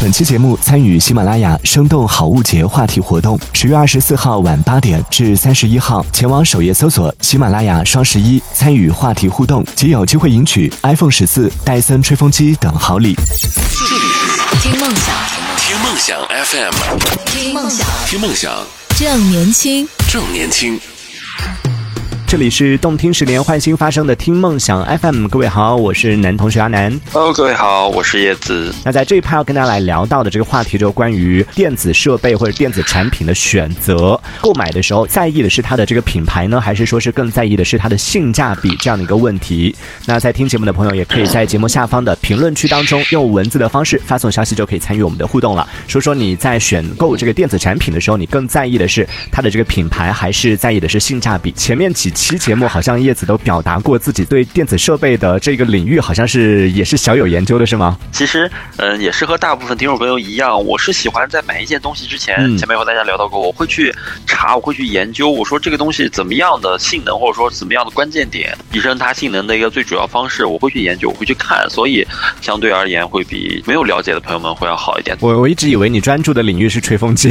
本期节目参与喜马拉雅生动好物节话题活动，十月二十四号晚八点至三十一号，前往首页搜索喜马拉雅双十一，参与话题互动，即有机会赢取 iPhone 十四、戴森吹风机等好礼。这里是听梦想，听梦想 FM，听梦想，听梦想正年轻。正年轻。这里是动听十年换新发生的听梦想 FM，各位好，我是男同学阿南。Hello，各位好，我是叶子。那在这一趴要跟大家来聊到的这个话题，就是关于电子设备或者电子产品的选择。购买的时候在意的是它的这个品牌呢，还是说是更在意的是它的性价比这样的一个问题？那在听节目的朋友，也可以在节目下方的评论区当中用文字的方式发送消息，就可以参与我们的互动了。说说你在选购这个电子产品的时候，你更在意的是它的这个品牌，还是在意的是性价比？前面几期节目好像叶子都表达过自己对电子设备的这个领域，好像是也是小有研究的，是吗？其实，嗯，也是和大部分听众朋友一样，我是喜欢在买一件东西之前，嗯前面和大家聊到过，我会去查，我会去研究，我说这个东西怎么样的性能，或者说怎么样的关键点，提升它性能的一个最主要方式，我会去研究，我会去看，所以相对而言会比没有了解的朋友们会要好一点。我我一直以为你专注的领域是吹风机，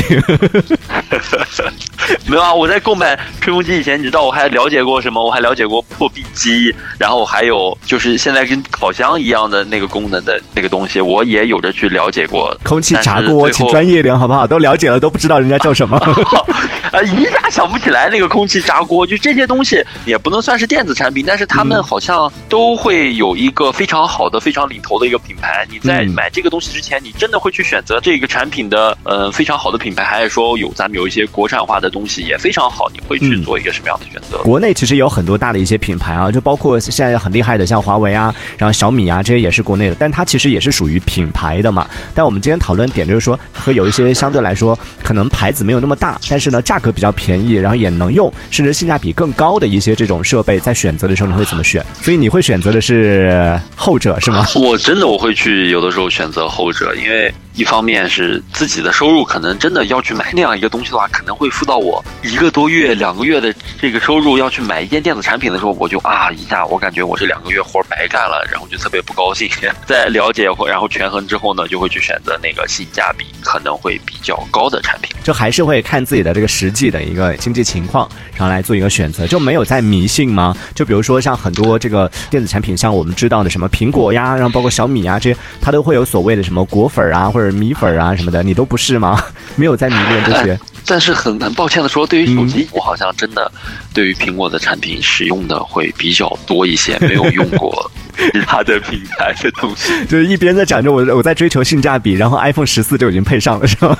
没有啊，我在购买吹风机以前，你知道我还了解过什么？我还了解过破壁机，然后还有就是现在跟烤箱一样的那个功能的那个东西，我也有着去了解过。空气炸锅，请专业点好不好？都了解了都不知道人家叫什么。啊，一下想不起来那个空气炸锅，就这些东西也不能算是电子产品，但是他嗯们好像都会有一个非常好的、非常领头的一个品牌。你在嗯买这个东西之前，你真的会去选择这个产品的呃非常好的品牌，还是说有咱们有一些国产化的东西也非常好？你会去嗯做一个什么样的选择？国内其实有很多大的一些品牌啊，就包括现在很厉害的，像华为啊，然后小米啊，这些也是国内的，但它其实也是属于品牌的嘛。但我们今天讨论点就是说，和有一些相对来说可能牌子没有那么大，但是呢价格比较便宜，然后也能用，甚至性价比更高的一些这种设备，在选择的时候你会怎么选？所以你会选择的是后者是吗？我真的我会去有的时候选择后者，因为一方面是自己的收入可能真的要去买那样一个东西的话，可能会付到我一个多月、两个月的这个收入要去买一件电子产品的时候，我就啊一下我感觉我这两个月活白干了，然后就特别不高兴。在了解或然后权衡之后呢，就会去选择那个性价比可能会比较高的产品。就还是会看自己的这个实际的一个经济情况，然后来做一个选择，就没有在迷信吗？就比如说像很多这个电子产品，像我们知道的什么苹果呀，然后包括小米啊这些，它都会有所谓的什么果粉啊或者米粉啊什么的，你都不是吗？没有在迷恋这些。但是很很抱歉的说，对于手机，我好像真的对于苹果的产品使用的会比较多一些，没有用过 其他的品牌的东西。就是一边在讲着我我在追求性价比，然后 iPhone 十四就已经配上了，是吧？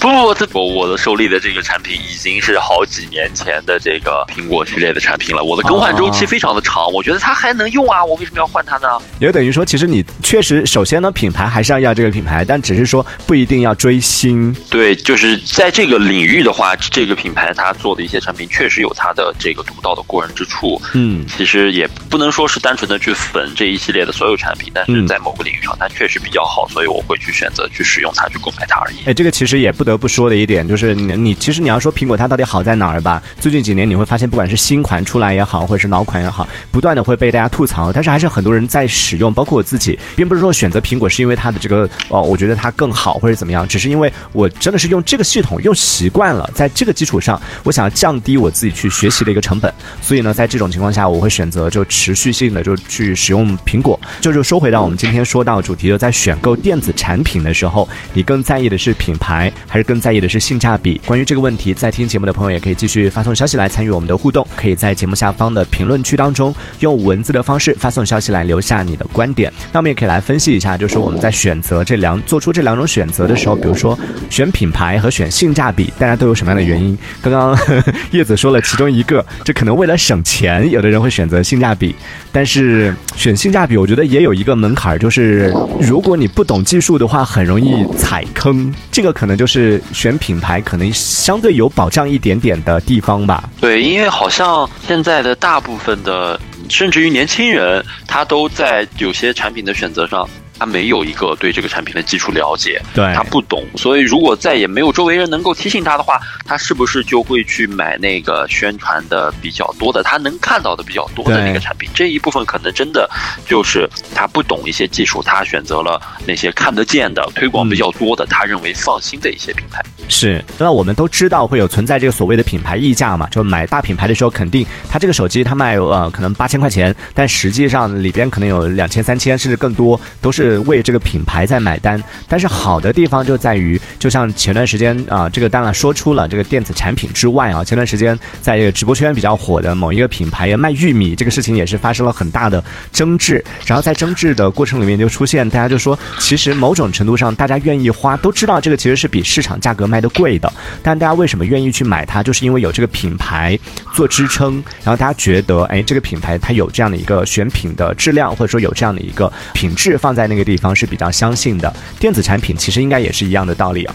不 不不，我我的手里的这个产品已经是好几年前的这个苹果系列的产品了，我的更换周期非常的长，我觉得它还能用啊，我为什么要换它呢？也等于说，其实你确实首先呢，品牌还是要要这个品牌，但只是说不一定要追星。对，就是在这个领域的话，这个品牌它做的一些产品确实有它的这个独到的过人之处。嗯，其实也不能说是单纯的去粉这一系列的所有产品，但是在某个领域上它确实比较好，所以我会去选择去使用它，去购买它而已。哎，这个其实也不得不说的一点就是你，你其实你要说苹果它到底好在哪儿吧？最近几年你会发现，不管是新款出来也好，或者是老款也好，不断的会被大家吐槽，但是还是很多人在使用，包括我自己，并不是说选择苹果是因为它的这个哦，我觉得它更好或者怎么样，只是因为我真的是用这个系统用习惯了，在这个基础上，我想要降低我自己去学习的一个成本，所以呢，在这种情况下，我会选择就持续性的就去使用苹果。就就说回到我们今天说到主题，就在选购电子产品的时候，你更在意的是品牌，还是更在意的是性价比？关于这个问题，在听节目的朋友也可以继续发送消息来参与我们的互动，可以在节目下方的评论区当中用文字的方式发送消息来留下你的观点。那我们也可以来分析一下，就是我们在选择这两做出这两种选择的时候，比如说选品牌和选性价比，大家都有什么样的原因？刚刚 叶子说了其中一个，这可能为了省钱，有的人会选择性价比，但是选性价比，我觉得也有一个门槛，就是如果你不懂技术的话，很容易踩坑。这个可能就是选品牌可能相对有保障一点点的地方吧。对，因为好像现在的大部分的，甚至于年轻人，他都在有些产品的选择上他没有一个对这个产品的基础了解，对他不懂，所以如果再也没有周围人能够提醒他的话，他是不是就会去买那个宣传的比较多的，他能看到的比较多的那个产品？这一部分可能真的就是他不懂一些技术，他选择了那些看得见的、推广比较多的，他认为放心的一些品牌。是，那我们都知道会有存在这个所谓的品牌溢价嘛，就买大品牌的时候，肯定它这个手机它卖呃可能八千块钱，但实际上里边可能有两千、三千甚至更多，都是为这个品牌在买单。但是好的地方就在于，就像前段时间啊、这个当然说出了这个电子产品之外啊，前段时间在这个直播圈比较火的某一个品牌卖玉米这个事情也是发生了很大的争执，然后在争执的过程里面就出现大家就说，其实某种程度上大家愿意花，都知道这个其实是比市场价格卖卖的贵的，但大家为什么愿意去买它，就是因为有这个品牌做支撑，然后大家觉得，哎，这个品牌它有这样的一个选品的质量，或者说有这样的一个品质放在那个地方是比较相信的。电子产品其实应该也是一样的道理啊。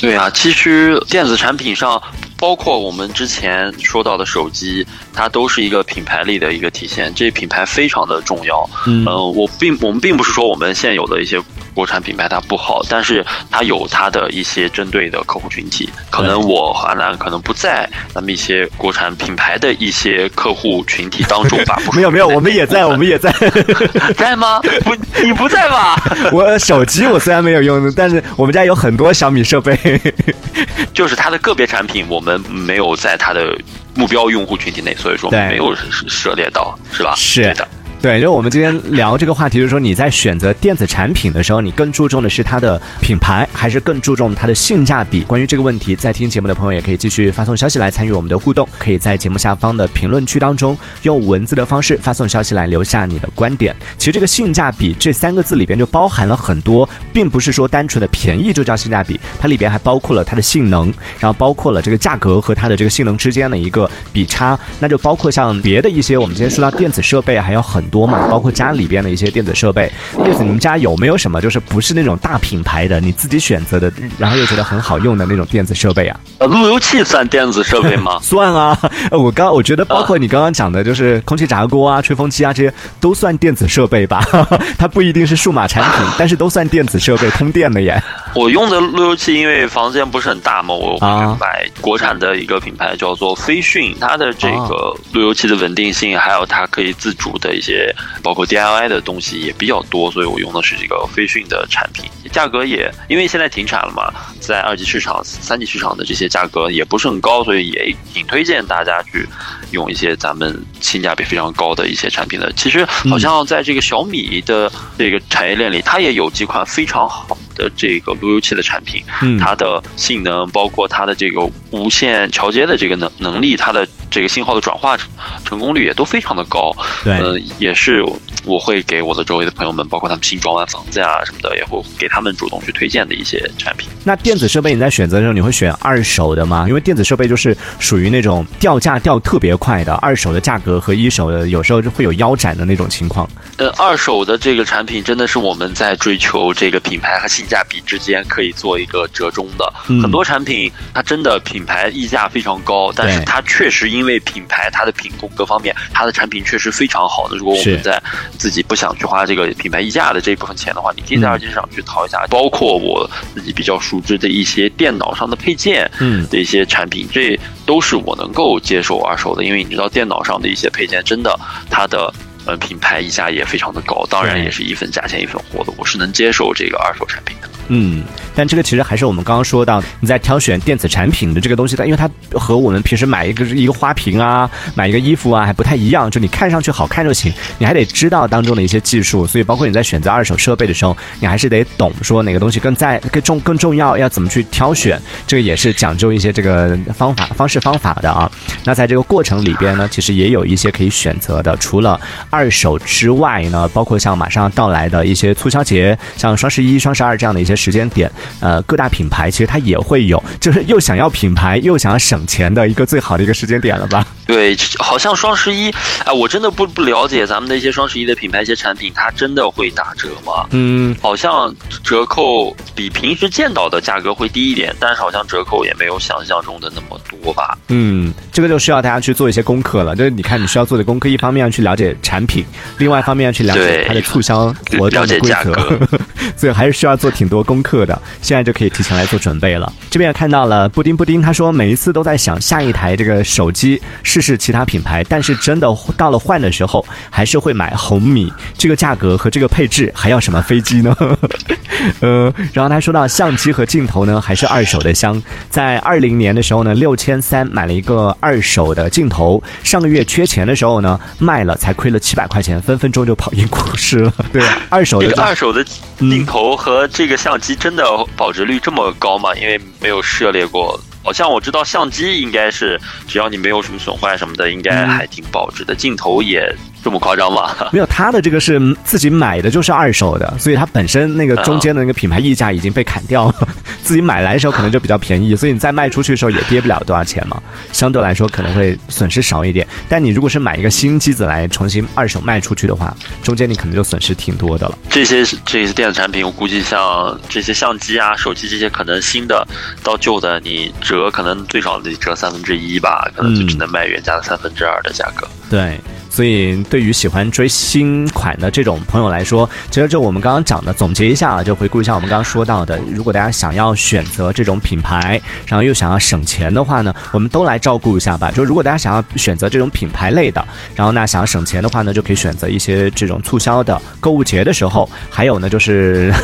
对啊，其实电子产品上，包括我们之前说到的手机，它都是一个品牌力的一个体现。这品牌非常的重要。嗯呃，我并我们并不是说我们现有的一些国产品牌它不好，但是它有它的一些针对的客户群体。可能我和阿南可能不在咱们一些国产品牌的一些客户群体当中吧。没有没有，我们也在，我们也在。在吗？不，你不在吧？我手机我虽然没有用，但是我们家有很多小米设备。就是它的个别产品，我们没有在它的目标用户群体内，所以说对没有涉涉猎到，是吧？是对的。对，就我们今天聊这个话题，就是说你在选择电子产品的时候，你更注重的是它的品牌，还是更注重它的性价比？关于这个问题，在听节目的朋友也可以继续发送消息来参与我们的互动，可以在节目下方的评论区当中用文字的方式发送消息来留下你的观点。其实这个性价比这三个字里边就包含了很多，并不是说单纯的便宜就叫性价比，它里边还包括了它的性能，然后包括了这个价格和它的这个性能之间的一个比差，那就包括像别的一些我们今天说到电子设备还有很多嘛，包括家里边的一些电子设备。叶子，你们家有没有什么就是不是那种大品牌的，你自己选择的，然后又觉得很好用的那种电子设备啊？呃，路由器算电子设备吗？算啊，呃 我刚我觉得包括你刚刚讲的，就是空气炸锅啊、吹风机啊这些都算电子设备吧，它不一定是数码产品，但是都算电子设备，通电的耶。我用的路由器，因为房间不是很大嘛，我买国产的一个品牌叫做飞讯，它的这啊个路由器的稳定性，还有它可以自主的一些，包括 DIY 的东西也比较多，所以我用的是这个飞讯的产品。价格也因为现在停产了嘛，在二级市场、三级市场的这些价格也不是很高，所以也挺推荐大家去用一些咱们性价比非常高的一些产品的。其实好像在这个小米的这个产业链里，它也有几款非常好的这个路由器的产品，嗯它的性能，包括它的这个无线桥接的这个能能力，它的这个信号的转化成成功率也都非常的高。对呃，也是我会给我的周围的朋友们，包括他们新装完房子呀什么的，也会给他们主动去推荐的一些产品。那电子设备你在选择的时候，你会选二手的吗？因为电子设备就是属于那种掉价掉特别快的，二手的价格和一手的有时候就会有腰斩的那种情况。呃，二手的这个产品真的是我们在追求这个品牌和性价比之间可以做一个折中的。嗯很多产品它真的品牌溢价非常高，但是它确实因为品牌它的品控各方面，它的产品确实非常好的。如果我们在自己不想去花这个品牌溢价的这一部分钱的话，你可以在嗯二级市场去淘一下，包括我自己比较熟知的一些电脑上的配件，嗯的一些产品，这都是我能够接受二手的，因为你知道电脑上的一些配件真的它的。呃，品牌溢价也非常的高，当然也是一分价钱一分货的，我是能接受这个二手产品的。嗯，但这个其实还是我们刚刚说到，你在挑选电子产品的这个东西，它因为它和我们平时买一个一个花瓶啊，买一个衣服啊还不太一样，就你看上去好看就行，你还得知道当中的一些技术，所以包括你在选择二手设备的时候，你还是得懂说哪个东西更在更重更重要，要怎么去挑选，这个也是讲究一些这个方法方式方法的啊。那在这个过程里边呢，其实也有一些可以选择的，除了二手之外呢，包括像马上到来的一些促销节，像双十一、双十二这样的一些些时间点，呃，各大品牌其实它也会有，就是又想要品牌又想要省钱的一个最好的一个时间点了吧？对，好像双十一，哎，我真的不不了解咱们的一些双十一的品牌一些产品，它真的会打折吗？嗯，好像折扣比平时见到的价格会低一点，但是好像折扣也没有想象中的那么多吧？嗯，这个就需要大家去做一些功课了。就是你看，你需要做的功课，一方面要去了解产品，另外一方面要去了解它的促销活动的规则 所以还是需要做挺多功课的。现在就可以提前来做准备了。这边也看到了布丁布丁，他说每一次都在想下一台这个手机试试其他品牌，但是真的到了换的时候，还是会买红米。这个价格和这个配置还要什么飞机呢？呃，然后他说到相机和镜头呢，还是二手的香。在二零年的时候呢，六千三买了一个二手的镜头，上个月缺钱的时候呢，卖了才亏了七百块钱，分分钟就跑赢股市了。对，二手的这个二手的镜头和这个相相机真的保值率这么高吗？因为没有涉猎过。好像我知道相机应该是只要你没有什么损坏什么的，应该还挺保值的。镜头也这么夸张吗？没有，他的这个是自己买的，就是二手的，所以他本身那个中间的那个品牌溢价已经被砍掉了，自己买来的时候可能就比较便宜，所以你再卖出去的时候也跌不了多少钱嘛，相对来说可能会损失少一点。但你如果是买一个新机子来重新二手卖出去的话，中间你可能就损失挺多的了。这些这些电子产品，我估计像这些相机啊、手机这些，可能新的到旧的，你折可能最少得折三分之一吧，可能就只能卖原价的三分之二的价格。对，所以对于喜欢追新款的这种朋友来说，其实就我们刚刚讲的，总结一下啊，就回顾一下我们刚刚说到的，如果大家想要选择这种品牌，然后又想要省钱的话呢，我们都来照顾一下吧。就如果大家想要选择这种品牌类的，然后呢想要省钱的话呢，就可以选择一些这种促销的购物节的时候，还有呢就是，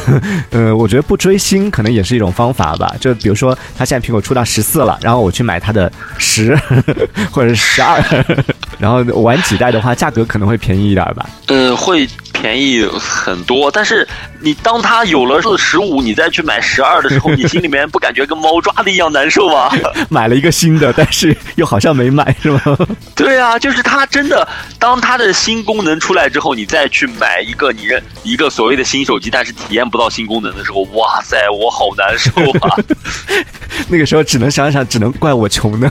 呃，我觉得不追星可能也是一种方法吧。就比如说，它现在苹果出到十四了，然后我去买它的十或者是十二，然后玩几代的话，价格可能会便宜一点吧。呃，会便宜很多，但是你当它有了十五，你再去买十二的时候，你心里面不感觉跟猫抓的一样难受吗？买了一个新的，但是又好像没买，是吗？对啊，就是它真的，当它的新功能出来之后，你再去买一个你认一个所谓的新手机，但是体验不到新功能的时候，哇塞，我好难受啊！那个时候只能想想，只能怪我穷呢。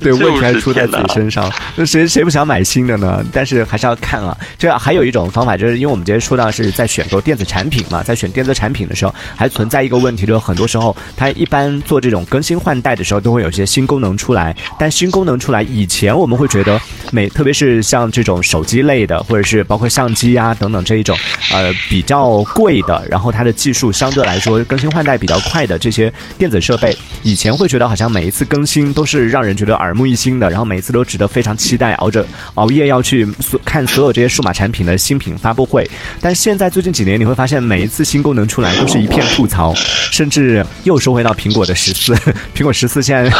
对，问题还出在自己身上。那谁谁不想买新的呢？但是还是要看啊。这还有一种方法，就是因为我们今天说到是在选购电子产品嘛，在选电子产品的时候，还存在一个问题，就是很多时候它一般做这种更新换代的时候，都会有一些新功能出来。但新功能出来以前，我们会觉得每特别是像这种手机类的，或者是包括相机啊等等这一种，呃比较贵的，然后它的技术相对来说更新换代比较快的这些电子设备，以前会觉得好像每一次更新都是让人觉得耳目一新的，然后每一次都值得非常期待，熬着熬夜要去所看所有这些数码产品的新品发布会。但现在最近几年，你会发现每一次新功能出来都是一片吐槽，甚至又收回到苹果的十四，苹果十四现在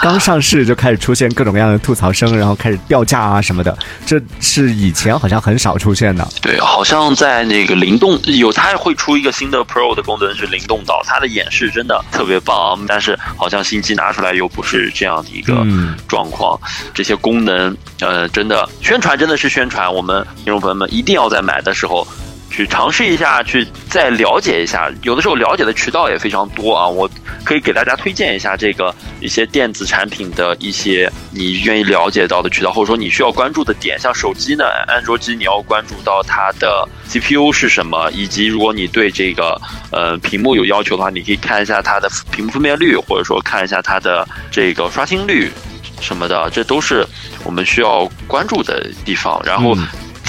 刚上市就开始出现各种各样的吐槽声，然后开始掉价啊什么的，这是以前好像很少出现的。对，好像在那个灵动有，它会出一个新的 Pro 的功能是灵动岛，它的演示真的特别棒，但是好像新机拿出来又不是这样的一个嗯状况。这些功能，呃，真的宣传真的是宣传，我们听众朋友们一定要在买买的时候。去尝试一下，去再了解一下。有的时候了解的渠道也非常多啊，我可以给大家推荐一下这个一些电子产品的一些你愿意了解到的渠道，或者说你需要关注的点。像手机呢，安卓机你要关注到它的 CPU 是什么，以及如果你对这个呃屏幕有要求的话，你可以看一下它的屏幕分辨率，或者说看一下它的这个刷新率什么的，这都是我们需要关注的地方。然后。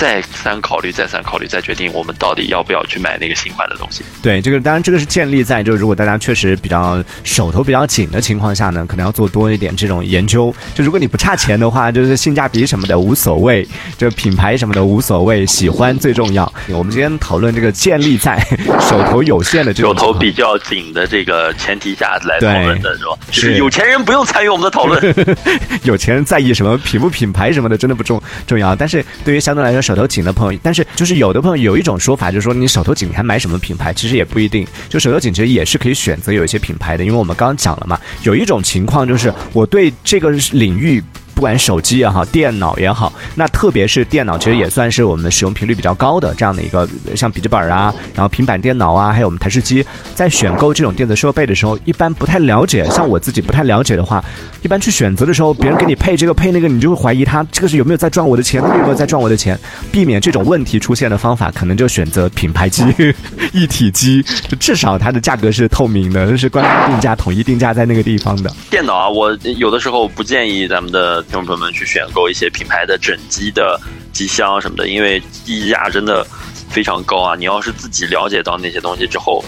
嗯再三考虑，再三考虑，再决定我们到底要不要去买那个新款的东西。对，这个当然这个是建立在就是如果大家确实比较手头比较紧的情况下呢，可能要做多一点这种研究。就如果你不差钱的话，就是性价比什么的无所谓，这品牌什么的无所谓，喜欢最重要。我们今天讨论这个建立在手头有限的这种手头比较紧的这个前提下来对讨论的是吧？是有钱人不用参与我们的讨论。有钱人在意什么品不品牌什么的，真的不重重要。但是对于相对来说手手头紧的朋友，但是就是有的朋友有一种说法，就是说你手头紧，你还买什么品牌？其实也不一定。就手头紧，其实也是可以选择有一些品牌的，因为我们刚刚讲了嘛，有一种情况就是我对这个领域。不管手机也好，电脑也好，那特别是电脑，其实也算是我们使用频率比较高的这样的一个，像笔记本啊，然后平板电脑啊，还有我们台式机，在选购这种电子设备的时候，一般不太了解。像我自己不太了解的话，一般去选择的时候，别人给你配这个配那个，你就会怀疑他这个是有没有在赚我的钱，那个有没有在赚我的钱。避免这种问题出现的方法，可能就选择品牌机、一体机，至少它的价格是透明的，就是官方定价、统一定价在那个地方的。电脑啊，我有的时候不建议咱们的听众朋友们去选购一些品牌的整机的机箱什么的，因为溢价真的非常高啊。你要是自己了解到那些东西之后，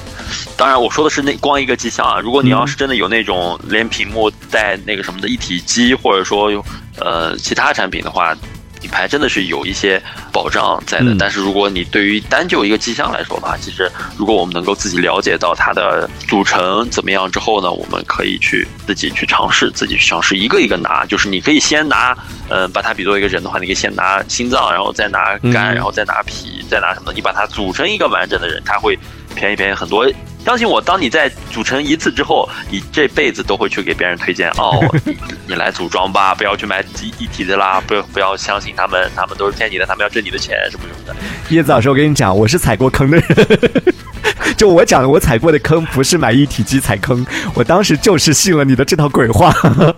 当然我说的是那光一个机箱啊。如果你要是真的有那种连屏幕带那个什么的一体机，或者说呃其他产品的话。品牌真的是有一些保障在的，但是如果你对于单就一个机箱来说的话，其实如果我们能够自己了解到它的组成怎么样之后呢，我们可以去自己去尝试，自己去尝试一个一个拿，就是你可以先拿，嗯，把它比作一个人的话，你可以先拿心脏，然后再拿肝，然后再拿脾，再拿什么？你把它组成一个完整的人，它会便宜便宜很多。相信我，当你在组成一次之后，你这辈子都会去给别人推荐哦，你来组装吧，不要去买一一体的啦，不要不要相信他们，他们都是骗你的，他们要挣你的钱什么什么的。叶子老师，我跟你讲，我是踩过坑的人。就我讲的，我踩过的坑不是买一体机踩坑，我当时就是信了你的这套鬼话，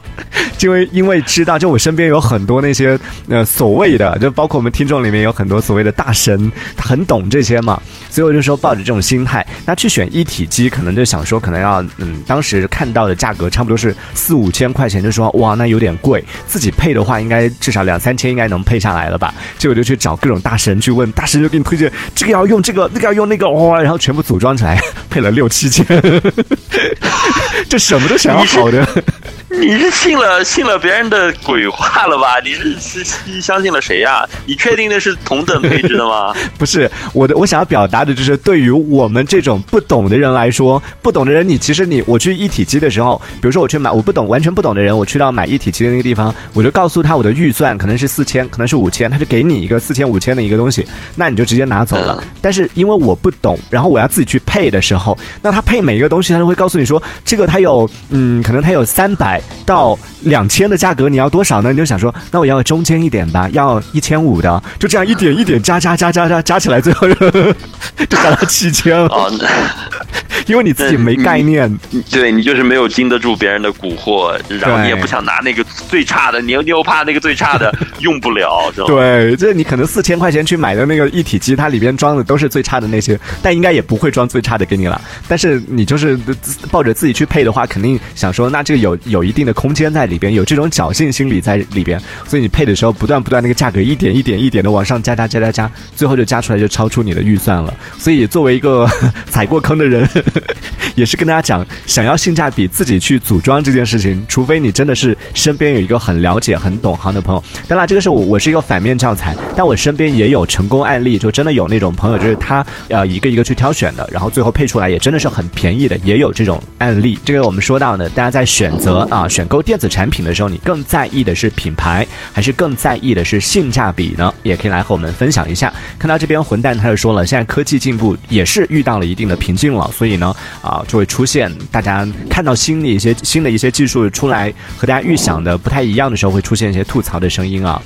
因为因为知道，就我身边有很多那些呃所谓的，就包括我们听众里面有很多所谓的大神，他很懂这些嘛，所以我就说抱着这种心态，那去选一体机，可能就想说可能要嗯，当时看到的价格差不多是四五千块钱，就说哇那有点贵，自己配的话应该至少两三千应该能配下来了吧，结果就去找各种大神去问，大神就给你推荐这个要用这个，那个要用那个哇，然后全部组组。装起来 配了六七千，这什么都想要好的。你是信了信了别人的鬼话了吧？你是是相信了谁呀？你确定那是同等配置的吗？不是我的，我想要表达的就是，对于我们这种不懂的人来说，不懂的人，你其实你我去一体机的时候，比如说我去买，我不懂完全不懂的人，我去到买一体机的那个地方，我就告诉他我的预算可能是四千，可能是五千，他就给你一个四千五千的一个东西，那你就直接拿走了。但是因为我不懂，然后我要自己去配的时候，那他配每一个东西，他都会告诉你说，这个他有嗯，可能他有三百。到两千的价格，你要多少呢？你就想说，那我要中间一点吧，要一千五的，就这样一点一点加加加加加加起来，最后就 加到七千了。因为你自己没概念，对你就是没有经得住别人的蛊惑，然后你也不想拿那个最差的，你又你又怕那个最差的用不了，知道吗？对，就是你可能四千块钱去买的那个一体机，它里边装的都是最差的那些，但应该也不会装最差的给你了。但是你就是抱着自己去配的话，肯定想说，那这个有有一定的空间在里边，有这种侥幸心理在里边，所以你配的时候不断不断那个价格一点一点一点的往上加加加加加，最后就加出来就超出你的预算了。所以作为一个 踩过坑的人。也是跟大家讲，想要性价比，自己去组装这件事情，除非你真的是身边有一个很了解、很懂行的朋友。当然，这个是我我是一个反面教材，但我身边也有成功案例，就真的有那种朋友，就是他呃一个一个去挑选的，然后最后配出来也真的是很便宜的，也有这种案例。这个我们说到呢，大家在选择啊选购电子产品的时候，你更在意的是品牌，还是更在意的是性价比呢？也可以来和我们分享一下。看到这边混蛋他就说了，现在科技进步也是遇到了一定的瓶颈了，所以呢。啊，就会出现大家看到新的一些新的一些技术出来和大家预想的不太一样的时候，会出现一些吐槽的声音啊。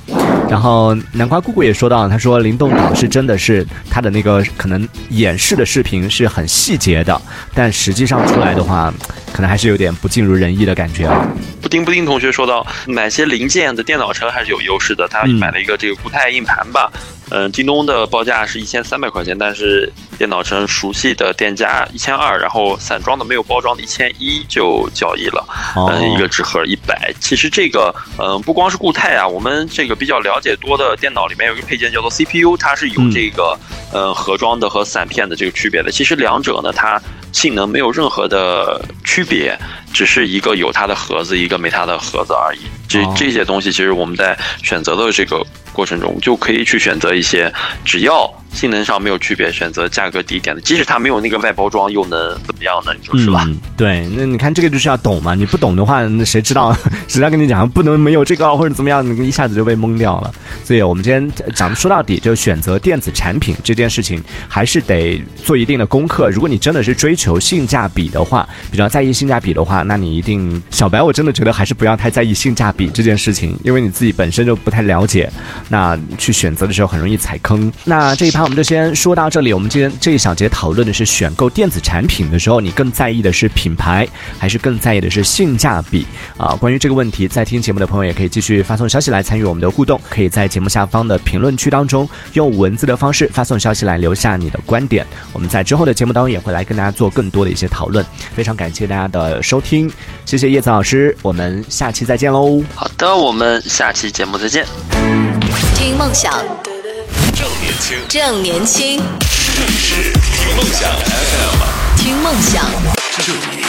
然后南瓜姑姑也说到，他说灵动岛是真的是他的那个可能演示的视频是很细节的，但实际上出来的话，可能还是有点不尽如人意的感觉啊。布丁布丁同学说到，买些零件的电脑城还是有优势的，他买了一个这个固态硬盘吧。嗯，京东的报价是一千三百块钱，但是电脑城熟悉的店家一千二，然后散装的没有包装的一千一就交易了。嗯，一个纸盒一百。其实这个，嗯，不光是固态啊，我们这个比较了解多的电脑里面有一个配件叫做 CPU，它是有这个，呃，盒装的和散片的这个区别的。其实两者呢，它性能没有任何的区别，只是一个有它的盒子，一个没它的盒子而已。这这些东西，其实我们在选择的这个。过程中就可以去选择一些，只要。性能上没有区别，选择价格低一点的，即使它没有那个外包装，又能怎么样呢？你说是吧？对，那你看这个就是要懂嘛，你不懂的话，那谁知道？谁来跟你讲不能没有这个或者怎么样，你一下子就被蒙掉了。所以我们今天讲说到底，就选择电子产品这件事情，还是得做一定的功课。如果你真的是追求性价比的话，比较在意性价比的话，那你一定小白，我真的觉得还是不要太在意性价比。这件事情，因为你自己本身就不太了解，那去选择的时候很容易踩坑。那这一趴我们就先说到这里。我们今天这一小节讨论的是选购电子产品的时候，你更在意的是品牌，还是更在意的是性价比啊？关于这个问题，在听节目的朋友也可以继续发送消息来参与我们的互动，可以在节目下方的评论区当中用文字的方式发送消息来留下你的观点。我们在之后的节目当中也会来跟大家做更多的一些讨论。非常感谢大家的收听，谢谢叶子老师，我们下期再见喽。好的，我们下期节目再见。听梦想，正年轻，正年轻，是听梦想 FM，听梦想。正年轻。